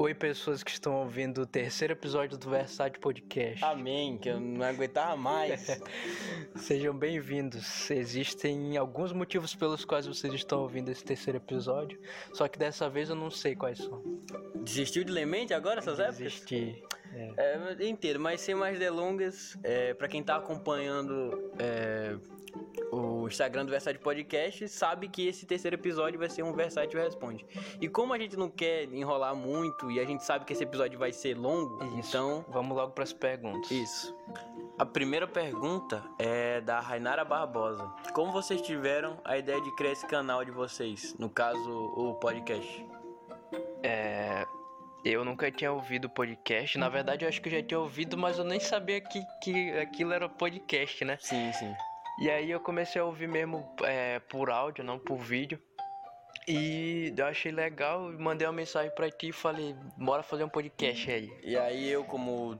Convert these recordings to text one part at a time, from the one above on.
Oi, pessoas que estão ouvindo o terceiro episódio do Versátil Podcast. Amém, que eu não aguentava mais. Sejam bem-vindos. Existem alguns motivos pelos quais vocês estão ouvindo esse terceiro episódio, só que dessa vez eu não sei quais são. Desistiu de Lemente agora, essas épocas? Desisti. É, eu entendo, mas sem mais delongas, é, para quem tá acompanhando é, o Instagram do Versátil Podcast, sabe que esse terceiro episódio vai ser um Versátil Responde. E como a gente não quer enrolar muito e a gente sabe que esse episódio vai ser longo, Isso. então. Vamos logo para as perguntas. Isso. A primeira pergunta é da Rainara Barbosa. Como vocês tiveram a ideia de criar esse canal de vocês? No caso, o podcast. É, eu nunca tinha ouvido o podcast. Na verdade, eu acho que eu já tinha ouvido, mas eu nem sabia que, que aquilo era podcast, né? Sim, sim. E aí eu comecei a ouvir mesmo é, por áudio, não por vídeo. E eu achei legal, mandei uma mensagem pra ti e falei, bora fazer um podcast aí. E aí eu como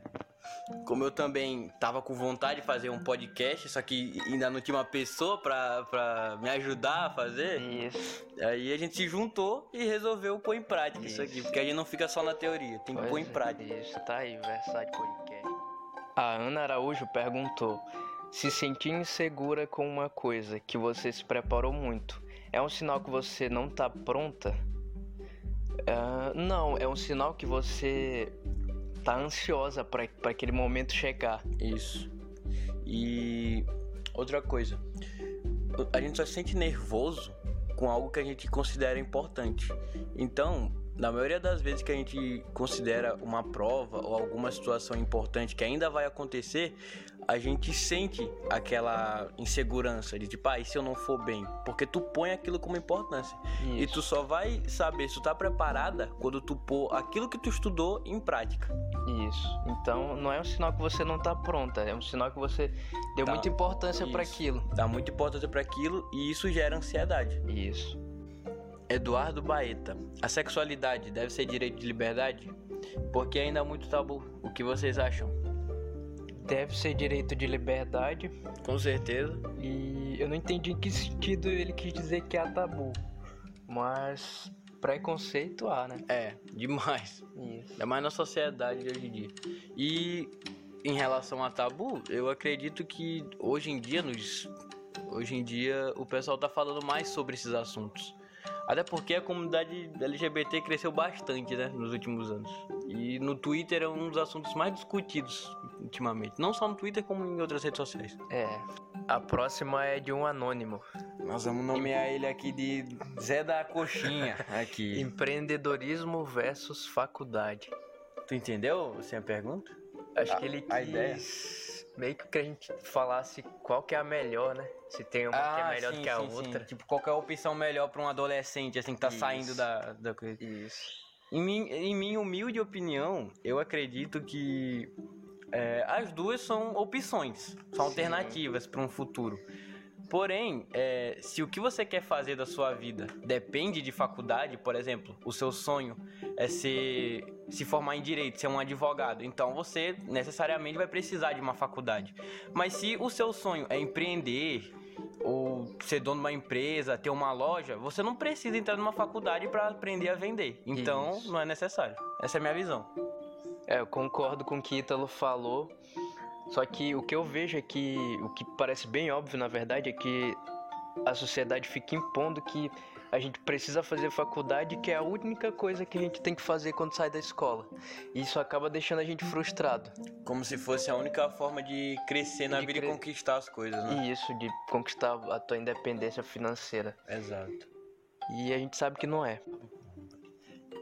como eu também tava com vontade de fazer um podcast, só que ainda não tinha uma pessoa pra, pra me ajudar a fazer, Isso. aí a gente se juntou e resolveu pôr em prática isso, aqui, Isso. porque a gente não fica só na teoria, tem que pôr em é, prática. Isso, tá aí, Versátil Podcast. A Ana Araújo perguntou: se sentir insegura com uma coisa que você se preparou muito, é um sinal que você não tá pronta? Ah, não, é um sinal que você tá ansiosa pra aquele momento chegar. Isso. E outra coisa, a gente só se sente nervoso com algo que a gente considera importante. Então, na maioria das vezes que a gente considera uma prova ou alguma situação importante que ainda vai acontecer, a gente sente aquela insegurança de tipo, ah, e se eu não for bem? Porque tu põe aquilo como importância. E Isso. tu só vai saber se tu tá preparada quando tu pôr aquilo que tu estudou em prática. Isso. Então não é um sinal que você não tá pronta, é um sinal que você deu Tá. muita importância pra Isso. aquilo. Dá muita importância para aquilo e isso gera ansiedade. Isso. Eduardo Baeta. A sexualidade deve ser direito de liberdade? Porque ainda há muito tabu. O que vocês acham? Deve ser direito de liberdade Com certeza. e eu não entendi em que sentido ele quis dizer que há tabu. Mas preconceito há, né? É, demais. Isso. Ainda mais na sociedade de hoje em dia. E em relação a tabu, eu acredito que hoje em dia nos hoje em dia o pessoal tá falando mais sobre esses assuntos. Até porque a comunidade LGBT cresceu bastante, né, nos últimos anos. E no Twitter é um dos assuntos mais discutidos ultimamente. Não só no Twitter, como em outras redes sociais. É. A próxima é de um anônimo. Nós vamos nomear ele aqui de Zé da Coxinha. Aqui. Empreendedorismo versus faculdade. Tu entendeu assim, a pergunta? Acho A- que ele quis a ideia? Meio que a gente falasse qual que é a melhor, né? Se tem uma que é melhor do sim, que a sim, sim. outra. Tipo, qual que é a opção melhor pra um adolescente, assim, que tá Isso. saindo da, da coisa? Isso. Em, min- em minha humilde opinião, eu acredito que é, as duas são opções, são Sim. alternativas para um futuro. Porém, é, se o que você quer fazer da sua vida depende de faculdade, por exemplo, o seu sonho é ser, se formar em direito, ser um advogado, então você necessariamente vai precisar de uma faculdade. Mas se o seu sonho é empreender ou ser dono de uma empresa, ter uma loja, você não precisa entrar numa faculdade para aprender a vender. Então, Isso. não é necessário. Essa é a minha visão. É, eu concordo com o que Ítalo falou. Só que o que eu vejo é que o que parece bem óbvio, na verdade, é que a sociedade fica impondo que a gente precisa fazer faculdade, que é a única coisa que a gente tem que fazer quando sai da escola. E isso acaba deixando a gente frustrado. Como se fosse a única forma de crescer na De vida cre- e conquistar as coisas, né? E isso de conquistar a tua independência financeira. Exato. E a gente sabe que não é.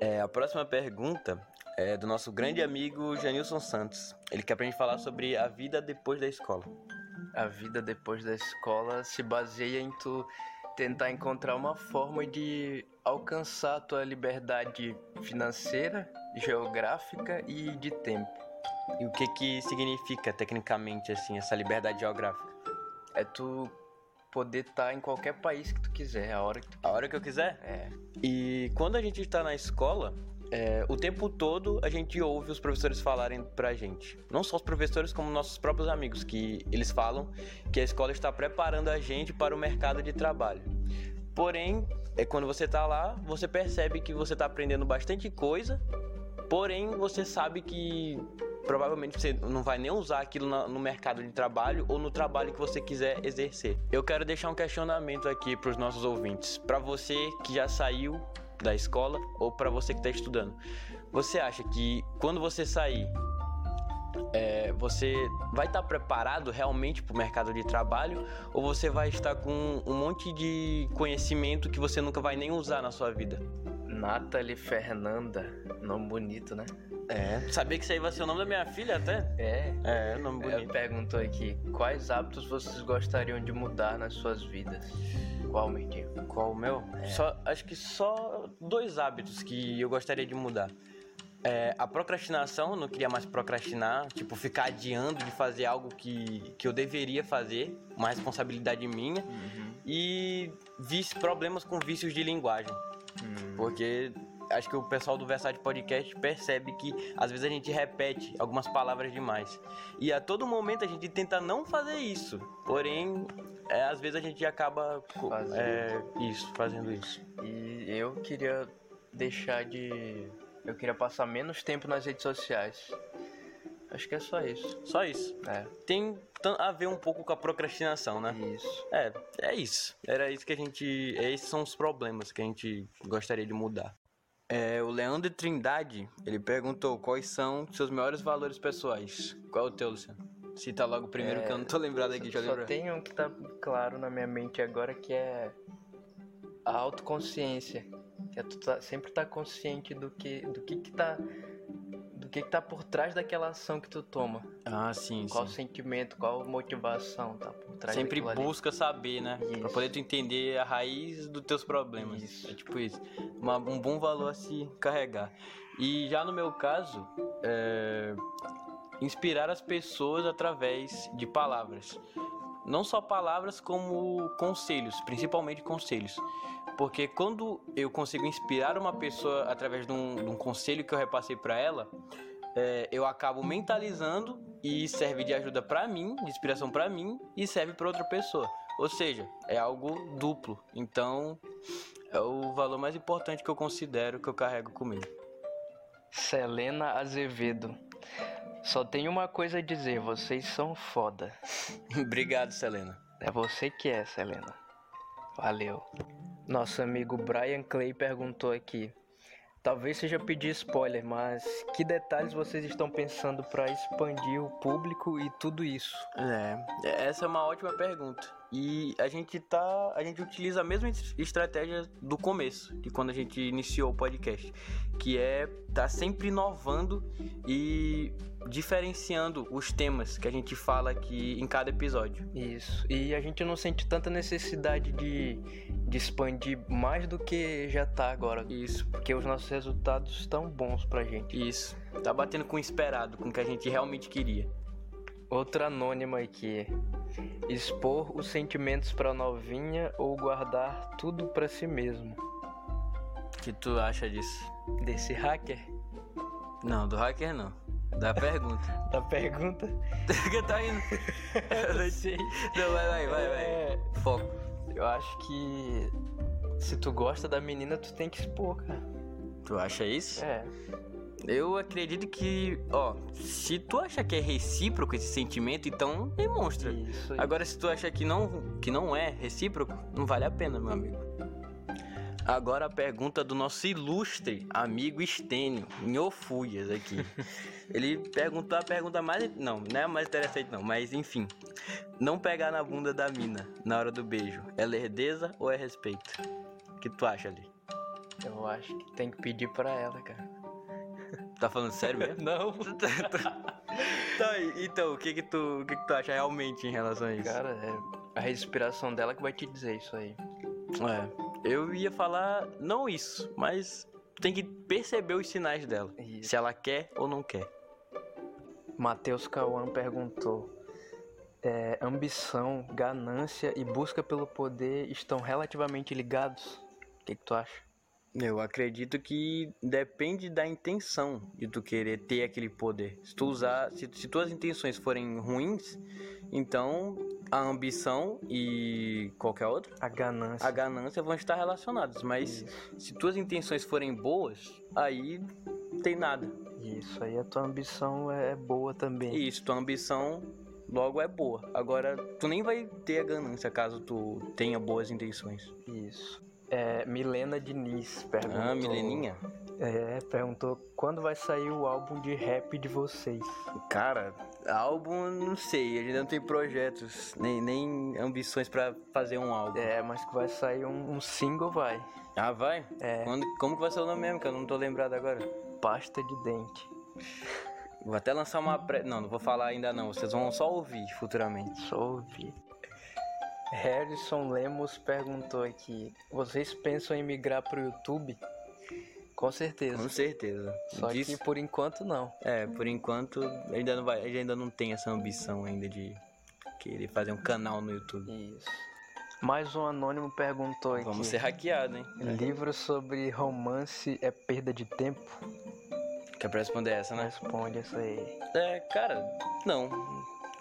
É, a próxima pergunta é do nosso grande amigo Janilson Santos. Ele quer pra gente falar sobre a vida depois da escola. A vida depois da escola se baseia em tu tentar encontrar uma forma de alcançar a tua liberdade financeira, geográfica e de tempo. E o que que significa tecnicamente assim essa liberdade geográfica? É tu poder estar em qualquer país que tu quiser, a hora que tu A hora que eu quiser? é. E quando a gente está na escola, é, o tempo todo a gente ouve os professores falarem pra gente. Não só os professores, como nossos próprios amigos, que eles falam que a escola está preparando a gente para o mercado de trabalho. Porém, é quando você tá lá, você percebe que você tá aprendendo bastante coisa Porém, você sabe que provavelmente você não vai nem usar aquilo no mercado de trabalho ou no trabalho que você quiser exercer. Eu quero deixar um questionamento aqui para os nossos ouvintes. Para você que já saiu da escola ou para você que está estudando. Você acha que quando você sair, é, você vai estar tá preparado realmente para o mercado de trabalho ou você vai estar com um monte de conhecimento que você nunca vai nem usar na sua vida? Nathalie Fernanda, nome bonito, né? É. Sabia que isso aí vai ser o nome da minha filha até? É. É, nome bonito. Perguntou aqui: quais hábitos vocês gostariam de mudar nas suas vidas? Qual, Mirtinho? Qual o meu? É. Só, acho que só dois hábitos que eu gostaria de mudar. É, a procrastinação, eu não queria mais procrastinar, tipo, ficar adiando de fazer algo que, que eu deveria fazer, uma responsabilidade minha. Uhum. E vice, problemas com vícios de linguagem. Uhum. Porque acho que o pessoal do Versace Podcast percebe que às vezes a gente repete algumas palavras demais. E a todo momento a gente tenta não fazer isso. Porém, é, às vezes a gente acaba fazendo. É, isso, fazendo isso. E eu queria deixar de. Eu queria passar menos tempo nas redes sociais. Acho que é só isso. Só isso. É. Tem a ver um pouco com a procrastinação, né? Isso. É, é isso. Era isso que a gente. Esses são os problemas que a gente gostaria de mudar. É, o Leandro Trindade, ele perguntou quais são seus maiores valores pessoais. Qual é o teu, Luciano? Cita logo o primeiro, é, que eu não tô lembrado aqui. Só, só tem um que tá claro na minha mente agora, que é a autoconsciência. Que é tu tá, sempre tá consciente do que, do que que tá que, que tá por trás daquela ação que tu toma. Ah, sim, Qual sim. sentimento, qual motivação tá por trás Sempre busca ali. saber, né? Isso. Pra poder tu entender a raiz dos teus problemas. Isso. É tipo isso. Uma, um bom valor a se carregar. E já no meu caso, é... inspirar as pessoas através de palavras. Não só palavras, como conselhos, principalmente conselhos. Porque quando eu consigo inspirar uma pessoa através de um, de um conselho que eu repassei para ela, é, eu acabo mentalizando e serve de ajuda para mim, de inspiração para mim e serve para outra pessoa. Ou seja, é algo duplo. Então, é o valor mais importante que eu considero que eu carrego comigo. Selena Azevedo. Só tenho uma coisa a dizer, vocês são foda. Obrigado, Selena. É você que é, Selena. Valeu. Nosso amigo Brian Clay perguntou aqui. Talvez seja pedir spoiler, mas que detalhes vocês estão pensando para expandir o público e tudo isso? É, essa é uma ótima pergunta. E a gente tá, a gente utiliza a mesma estratégia do começo, de quando a gente iniciou o podcast, que é tá sempre inovando e diferenciando os temas que a gente fala aqui em cada episódio. Isso. E a gente não sente tanta necessidade de, de expandir mais do que já tá agora. Isso. Porque os nossos resultados estão bons pra gente. Isso. Tá batendo com o esperado, com o que a gente realmente queria. Outra anônima aqui. Expor os sentimentos pra novinha ou guardar tudo pra si mesmo. O que tu acha disso? Desse hacker? Não, do hacker não. Da pergunta. da pergunta? que tá indo? Eu não sei. Não, vai, vai, vai, vai. É... Foco. Eu acho que se tu gosta da menina, tu tem que expor, cara. Tu acha isso? É. Eu acredito que, ó, se tu acha que é recíproco esse sentimento, então demonstra. Isso, isso. Agora, se tu acha que não, que não é recíproco, não vale a pena, meu amigo. Agora a pergunta do nosso ilustre amigo Estênio, Nhofulhas aqui. Ele perguntou a pergunta mais. Não, não é a mais interessante, não, mas enfim. Não pegar na bunda da mina na hora do beijo. É lerdeza ou é respeito? O que tu acha ali? Eu acho que tem que pedir pra ela, cara. Tá falando sério mesmo? não. tá, então, o que que, tu, o que que tu acha realmente em relação a isso? Cara, é a respiração dela que vai te dizer isso aí. É. Eu ia falar não isso, mas tem que perceber os sinais dela. Isso. Se ela quer ou não quer. Matheus Cauã perguntou: é, ambição, ganância e busca pelo poder estão relativamente ligados? O que, que tu acha? Eu acredito que depende da intenção de tu querer ter aquele poder. Se tu usar, se, se tuas intenções forem ruins, então a ambição e qualquer outra, A ganância. a ganância vão estar relacionados. Mas Isso. se tuas intenções forem boas, aí tem nada. Isso aí, a tua ambição é boa também. Isso, tua ambição logo é boa. Agora, tu nem vai ter a ganância caso tu tenha boas intenções. Isso. É, Milena Diniz perguntou. Ah, Mileninha? É, perguntou quando vai sair o álbum de rap de vocês. Cara, álbum, não sei, a gente não tem projetos, nem, nem ambições pra fazer um álbum. É, mas que vai sair um, um single, vai. Ah, vai? É, Quando, como que vai ser o nome mesmo, que eu não tô lembrado agora? pasta de dente. Vou até lançar uma pré... Não, não vou falar ainda não, vocês vão só ouvir futuramente. Só ouvir. Harrison Lemos perguntou aqui: vocês pensam em migrar pro YouTube? Com certeza. Com certeza. Só Disso- que por enquanto não. É, por enquanto, ainda não vai, ainda não tem essa ambição ainda de querer fazer um canal no YouTube. Isso. Mais um anônimo perguntou aqui. Vamos ser hackeados, hein? Livro sobre romance é perda de tempo? Quer pra responder essa, né? Responde essa aí. É, cara, não.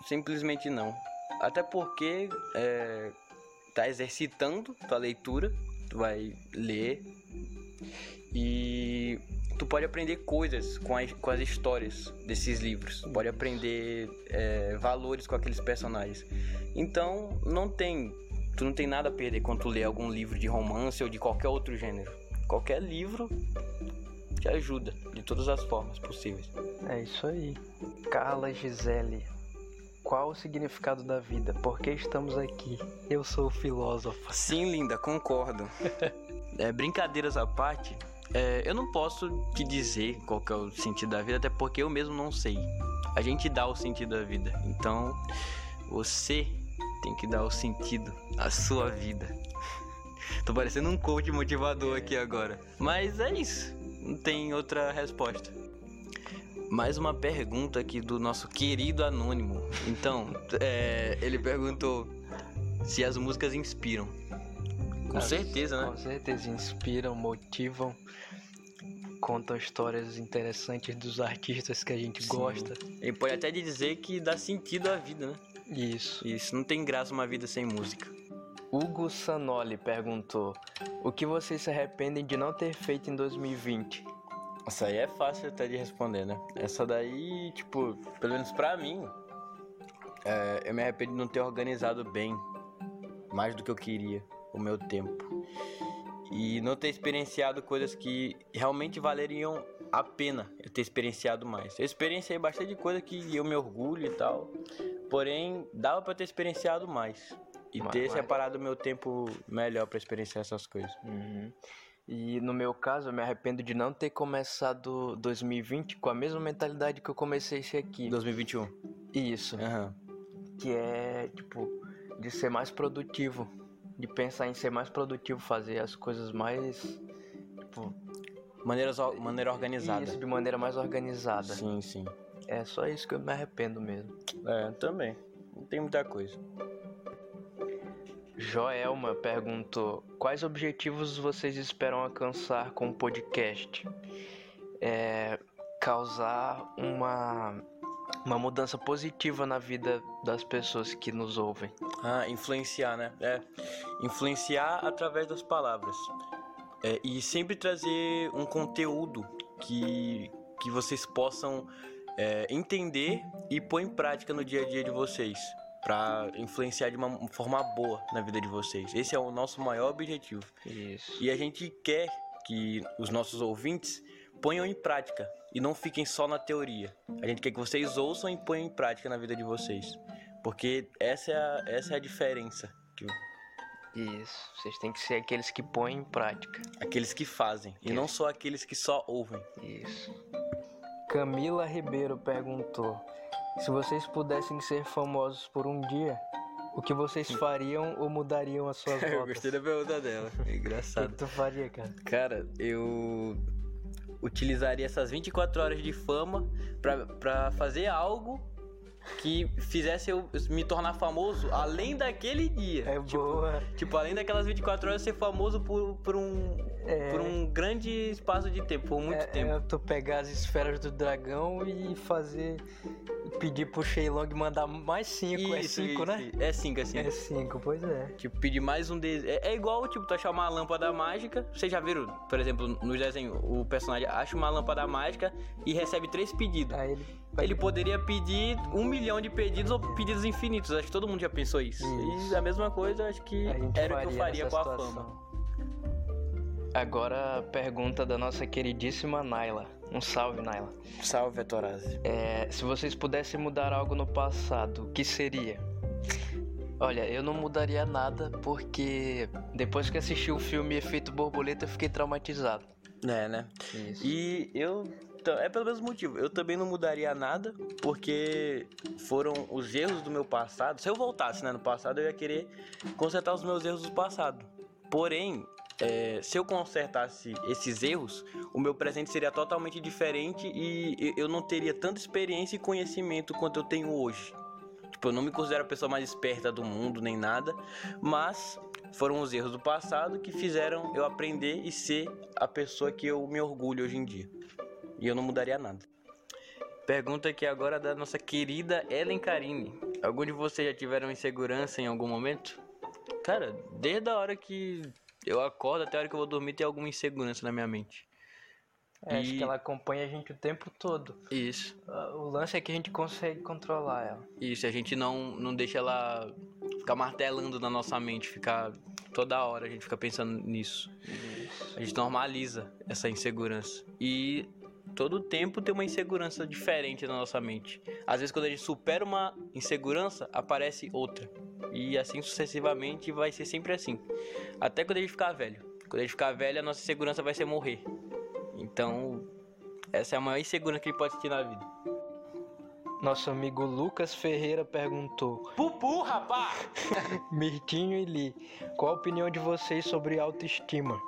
Simplesmente não. Até porque é, tá exercitando tua leitura, tu vai ler e tu pode aprender coisas com as, com as histórias desses livros. Tu pode aprender é, valores com aqueles personagens. Então, não tem. Tu não tem nada a perder quando tu lê algum livro de romance ou de qualquer outro gênero. Qualquer livro te ajuda de todas as formas possíveis. É isso aí. Carla Gisele. Qual o significado da vida? Por que estamos aqui? Eu sou filósofa. Sim, linda, concordo. É, brincadeiras à parte, é, eu não posso te dizer qual que é o sentido da vida, até porque eu mesmo não sei. A gente dá o sentido da vida. Então, você tem que dar o sentido à sua vida. Tô parecendo um coach motivador aqui agora. Mas é isso. Não tem outra resposta. Mais uma pergunta aqui do nosso querido anônimo. Então, é, ele perguntou se as músicas inspiram. Com certeza, né? Com certeza. Inspiram, motivam, contam histórias interessantes dos artistas que a gente Sim. gosta. Ele pode até dizer que dá sentido à vida, né? Isso. Isso não tem graça uma vida sem música. Hugo Sanoli perguntou: O que vocês se arrependem de não ter feito em 2020? Essa aí é fácil até de responder, né? Essa daí, tipo, pelo menos pra mim, é, eu me arrependo de não ter organizado bem, mais do que eu queria, o meu tempo. E não ter experienciado coisas que realmente valeriam a pena eu ter experienciado mais. Eu experienciei bastante coisa que eu me orgulho e tal, porém, dava pra ter experienciado mais. E Mas- ter mas- separado o meu tempo melhor pra experienciar essas coisas. Uhum. E no meu caso, eu me arrependo de não ter começado 2020 com a mesma mentalidade que eu comecei esse aqui. 2021. Isso. Aham. Que é, tipo, de ser mais produtivo. De pensar em ser mais produtivo, fazer as coisas mais. Tipo, Maneiras, maneira organizada. isso, de maneira mais organizada. Sim, sim. É só isso que eu me arrependo mesmo. É, também. Não tem muita coisa. Joelma perguntou: Quais objetivos vocês esperam alcançar com o podcast? É, causar uma, uma mudança positiva na vida das pessoas que nos ouvem. Ah, influenciar, né? É. Influenciar através das palavras. É, e sempre trazer um conteúdo que, que vocês possam é, entender e pôr em prática no dia a dia de vocês. Pra influenciar de uma forma boa na vida de vocês. Esse é o nosso maior objetivo. Isso. E a gente quer que os nossos ouvintes ponham em prática e não fiquem só na teoria. A gente quer que vocês ouçam e ponham em prática na vida de vocês. Porque essa é a, essa é a diferença. Que Isso. Vocês têm que ser aqueles que põem em prática. aqueles que fazem e não só aqueles que só ouvem. Isso. Camila Ribeiro perguntou: Se vocês pudessem ser famosos por um dia, o que vocês fariam ou mudariam as suas rotas? da pergunta dela. É O que engraçado. tu faria, cara? Cara, eu utilizaria essas 24 horas de fama pra fazer algo que fizesse eu me tornar famoso além daquele dia. É tipo, boa. Tipo, além daquelas 24 horas, ser famoso por, por, um, É. por um grande espaço de tempo, por muito é, tempo. É tu pegar as esferas do dragão e fazer. Pedir pro Shenlong mandar mais cinco. é cinco, isso, né? É 5, é 5. É cinco, pois é. Tipo, pedir mais um deles. É, é igual, tipo, tu achar uma lâmpada mágica. Vocês já viram, por exemplo, no desenho, o personagem acha uma lâmpada mágica e recebe três pedidos. Aí ele. Ele poderia pedir um milhão de pedidos ou pedidos infinitos. Acho que todo mundo já pensou isso. Isso. E a mesma coisa, acho que era o que eu faria com a situação. fama. Agora a pergunta da nossa queridíssima Naila. Um salve, Naila. Salve, Vetorazzi. É, se vocês pudessem mudar algo no passado, o que seria? Olha, eu não mudaria nada porque depois que assisti o filme Efeito Borboleta eu fiquei traumatizado. É, né? Isso. E eu. T- É pelo mesmo motivo. Eu também não mudaria nada, porque foram os erros do meu passado. Se eu voltasse né, no passado, eu ia querer consertar os meus erros do passado. Porém, é, se eu consertasse esses erros, o meu presente seria totalmente diferente e- eu não teria tanta experiência e conhecimento quanto eu tenho hoje. Tipo, eu não me considero a pessoa mais esperta do mundo nem nada, mas foram os erros do passado que fizeram eu aprender e ser a pessoa que eu me orgulho hoje em dia. E eu não mudaria nada. Pergunta aqui agora da nossa querida Ellen Karine. Algum de vocês já tiveram insegurança em algum momento? Cara, desde a hora que eu acordo até a hora que eu vou dormir tem alguma insegurança na minha mente. É, Acho e- que ela acompanha a gente o tempo todo. Isso. Ah, O lance é que a gente consegue controlar ela. Isso, a gente não, não deixa ela ficar martelando na nossa mente, ficar toda hora a gente fica pensando nisso. A gente normaliza essa insegurança. E todo tempo tem uma insegurança diferente na nossa mente. Às vezes quando a gente supera uma insegurança, aparece outra. E assim sucessivamente vai ser sempre assim. Até quando a gente ficar velho. Quando a gente ficar velho, a nossa insegurança vai ser morrer. Então, essa é a maior insegurança que gente pode ter na vida. Nosso amigo Lucas Ferreira perguntou: Pupu, rapá! Mirtinho e Li, qual a opinião de vocês sobre autoestima?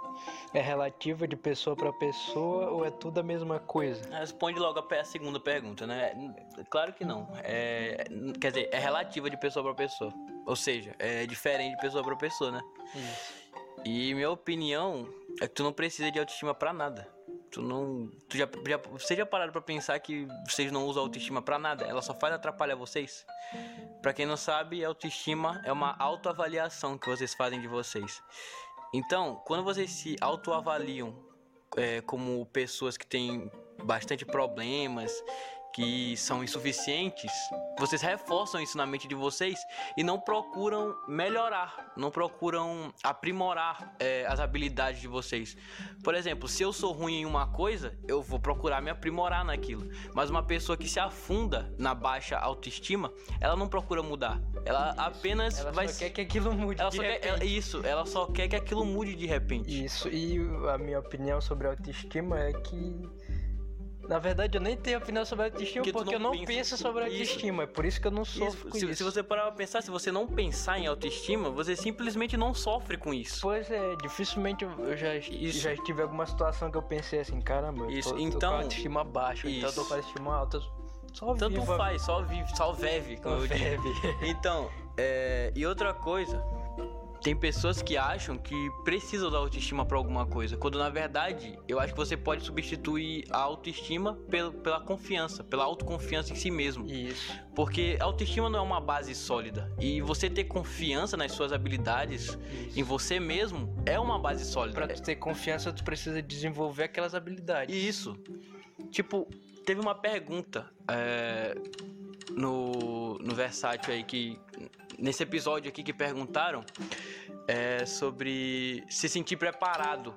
É relativa de pessoa para pessoa ou é tudo a mesma coisa? Responde logo a segunda pergunta, né? Claro que não. É, quer dizer, é relativa de pessoa para pessoa. Ou seja, é diferente de pessoa para pessoa, né? E minha opinião é que tu não precisa de autoestima pra nada. Tu não. Tu já, já, vocês já pararam pra pensar que vocês não usam autoestima pra nada? Ela só faz atrapalhar vocês? Pra quem não sabe, autoestima é uma autoavaliação que vocês fazem de vocês. Então, quando vocês se autoavaliam é, como pessoas que têm bastante problemas, que são insuficientes, vocês reforçam isso na mente de vocês e não procuram melhorar, não procuram aprimorar é, as habilidades de vocês. Por exemplo, se eu sou ruim em uma coisa, eu vou procurar me aprimorar naquilo. Mas uma pessoa que se afunda na baixa autoestima, ela não procura mudar. Ela apenas Ela vai só quer que aquilo mude. ela de só quer, repente. ela- isso, ela só quer que aquilo mude de repente. Isso, e a minha opinião sobre autoestima é que. Na verdade, eu nem tenho opinião sobre autoestima Porque porque eu não não pensa- penso sobre Isso. autoestima. É por isso que eu não sofro Isso, com se, isso. se você parar pra pensar, se você não pensar em autoestima, você simplesmente não sofre com isso. Pois é, dificilmente eu eu já, Isso. já tive alguma situação que eu pensei assim, caramba, eu Isso, tô, tô então- com a autoestima baixa, então eu tô Isso. com a autoestima alta. Só Tanto viva a faz, só vive, só vive, como eu digo. Então, é, e outra coisa, tem pessoas que acham que precisam da autoestima pra alguma coisa, quando na verdade eu acho que você pode substituir a autoestima pel- pela confiança, pela autoconfiança em si mesmo. Isso. Porque a autoestima não é uma base sólida. E você ter confiança nas suas habilidades, isso. em você mesmo, é uma base sólida. Pra tu ter confiança, tu precisa desenvolver aquelas habilidades. Isso. Tipo, teve uma pergunta é, no, no Versátil aí que. Nesse episódio aqui que perguntaram é, sobre se sentir preparado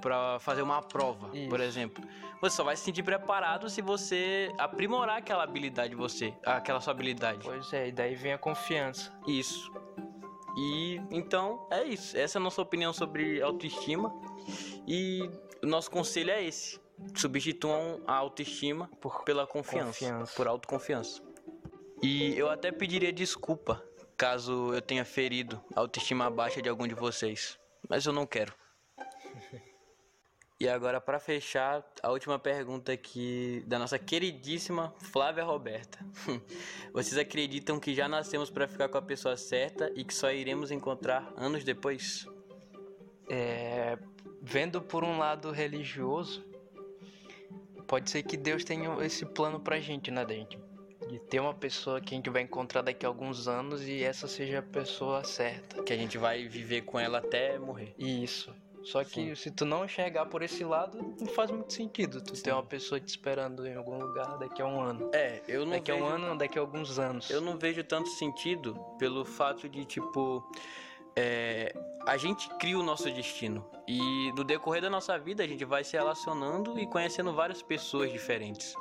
pra fazer uma prova, Isso. por exemplo. Você só vai se sentir preparado se você aprimorar aquela habilidade de você, aquela sua habilidade. Pois é, e daí vem a confiança. Isso. E então é isso. Essa é a nossa opinião sobre autoestima. E o nosso conselho é esse: substituam a autoestima Por pela confiança, Confiança. por autoconfiança. E eu até pediria desculpa caso eu tenha ferido a autoestima baixa de algum de vocês, mas eu não quero. E agora, para fechar, a última pergunta aqui da nossa queridíssima Flávia Roberta. Vocês acreditam que já nascemos para ficar com a pessoa certa e que só iremos encontrar anos depois? É, vendo por um lado religioso, pode ser que Deus tenha esse plano pra gente, né, da gente de ter uma pessoa que a gente vai encontrar daqui a alguns anos e essa seja a pessoa certa. Que a gente vai viver com ela até morrer. Isso. Só que Sim. se tu não enxergar por esse lado, não faz muito sentido. Tu Sim. ter uma pessoa te esperando em algum lugar daqui a um ano. É, eu não Daqui vejo... a um ano, daqui a alguns anos. Eu não vejo tanto sentido pelo fato de, tipo... É, a gente cria o nosso destino. E no decorrer da nossa vida, a gente vai se relacionando e conhecendo várias pessoas diferentes.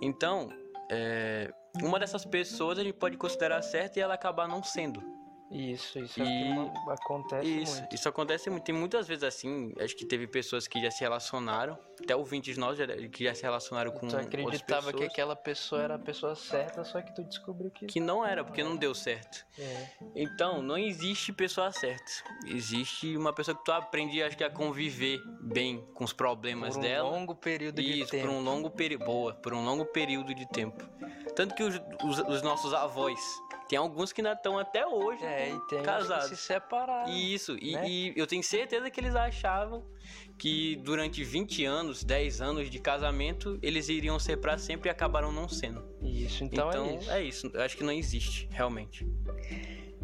Então, é, uma dessas pessoas a gente pode considerar certa e ela acabar não sendo. Isso, isso é e... acontece isso, muito. Isso acontece muito. Tem muitas vezes assim, acho que teve pessoas que já se relacionaram, até ouvintes nós que já se relacionaram com Tu acreditava que aquela pessoa era a pessoa certa, só que tu descobriu que... Que não era, porque não deu certo. É. Então, não existe pessoa certa. Existe uma pessoa que tu aprende, acho que, a conviver bem com os problemas por um dela. Por um longo período isso, de tempo. por um longo período... Boa, por um longo período de tempo. Tanto que os, os, os nossos avós tem alguns que ainda estão até hoje é, e tem casados. que se separaram. Isso, né? e, e, eu tenho certeza que eles achavam que durante 20 anos, 10 anos de casamento, eles iriam ser para sempre e acabaram não sendo. Isso, então, então é isso. É isso, eu acho que não existe, realmente.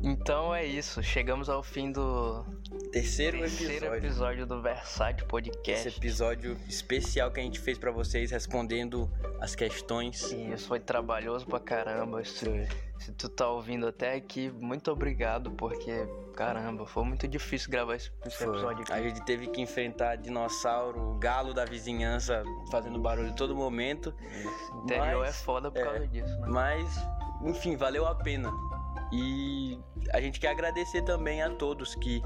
Então é isso, chegamos ao fim do terceiro, terceiro episódio. episódio do Versátil Podcast. Esse episódio especial que a gente fez para vocês respondendo as questões. Isso foi trabalhoso pra caramba. Se, se tu tá ouvindo até aqui, muito obrigado, porque caramba, foi muito difícil gravar esse, esse episódio aqui. A gente teve que enfrentar dinossauro, galo da vizinhança fazendo barulho todo momento. Isso. Interior mas, é foda por causa é, disso, né? Mas, enfim, valeu a pena. E a gente quer agradecer também a todos que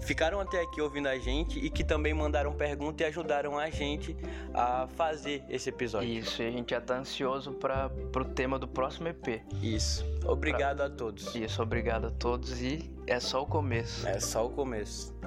ficaram até aqui ouvindo a gente e que também mandaram pergunta e ajudaram a gente a fazer esse episódio. Isso, e a gente já tá ansioso para pro tema do próximo EP. Isso. Obrigado pra... a todos. Isso, obrigado a todos e é só o começo. É só o começo.